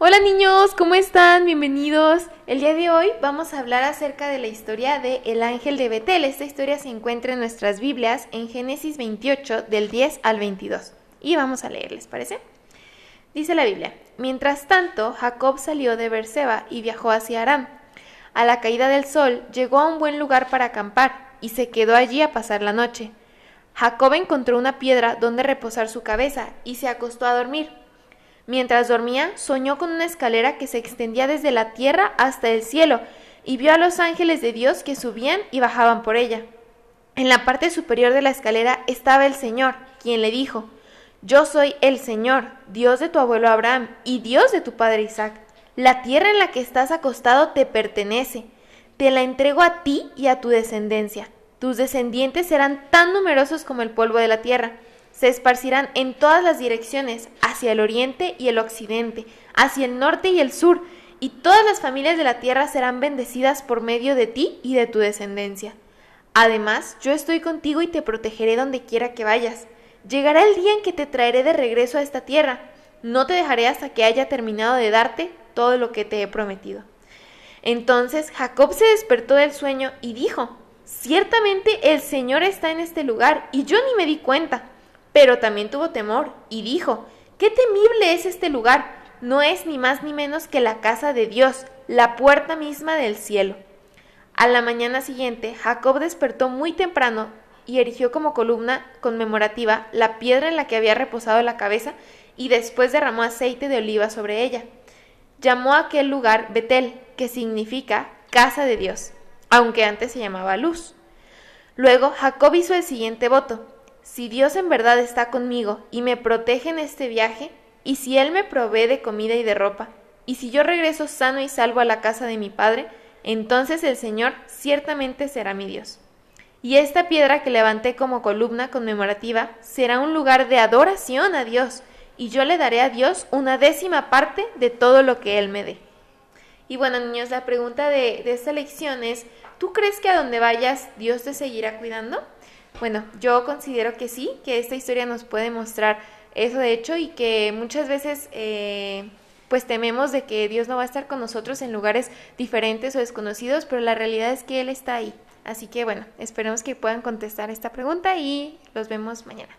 Hola niños, ¿cómo están? Bienvenidos. El día de hoy vamos a hablar acerca de la historia de El ángel de Betel. Esta historia se encuentra en nuestras Biblias en Génesis 28 del 10 al 22. Y vamos a leer, ¿les parece? Dice la Biblia, mientras tanto Jacob salió de Berseba y viajó hacia Aram. A la caída del sol llegó a un buen lugar para acampar y se quedó allí a pasar la noche. Jacob encontró una piedra donde reposar su cabeza y se acostó a dormir. Mientras dormía, soñó con una escalera que se extendía desde la tierra hasta el cielo y vio a los ángeles de Dios que subían y bajaban por ella. En la parte superior de la escalera estaba el Señor, quien le dijo, Yo soy el Señor, Dios de tu abuelo Abraham y Dios de tu padre Isaac. La tierra en la que estás acostado te pertenece. Te la entrego a ti y a tu descendencia. Tus descendientes serán tan numerosos como el polvo de la tierra se esparcirán en todas las direcciones, hacia el oriente y el occidente, hacia el norte y el sur, y todas las familias de la tierra serán bendecidas por medio de ti y de tu descendencia. Además, yo estoy contigo y te protegeré donde quiera que vayas. Llegará el día en que te traeré de regreso a esta tierra. No te dejaré hasta que haya terminado de darte todo lo que te he prometido. Entonces Jacob se despertó del sueño y dijo, Ciertamente el Señor está en este lugar, y yo ni me di cuenta. Pero también tuvo temor y dijo, ¡Qué temible es este lugar! No es ni más ni menos que la casa de Dios, la puerta misma del cielo. A la mañana siguiente, Jacob despertó muy temprano y erigió como columna conmemorativa la piedra en la que había reposado la cabeza y después derramó aceite de oliva sobre ella. Llamó a aquel lugar Betel, que significa casa de Dios, aunque antes se llamaba Luz. Luego Jacob hizo el siguiente voto. Si Dios en verdad está conmigo y me protege en este viaje, y si Él me provee de comida y de ropa, y si yo regreso sano y salvo a la casa de mi Padre, entonces el Señor ciertamente será mi Dios. Y esta piedra que levanté como columna conmemorativa será un lugar de adoración a Dios, y yo le daré a Dios una décima parte de todo lo que Él me dé. Y bueno, niños, la pregunta de, esta lección es, ¿tú crees que a donde vayas Dios te seguirá cuidando? Bueno, yo considero que sí, que esta historia nos puede mostrar eso de hecho y que muchas veces eh, pues tememos de que Dios no va a estar con nosotros en lugares diferentes o desconocidos, pero la realidad es que Él está ahí. Así que bueno, esperemos que puedan contestar esta pregunta y los vemos mañana.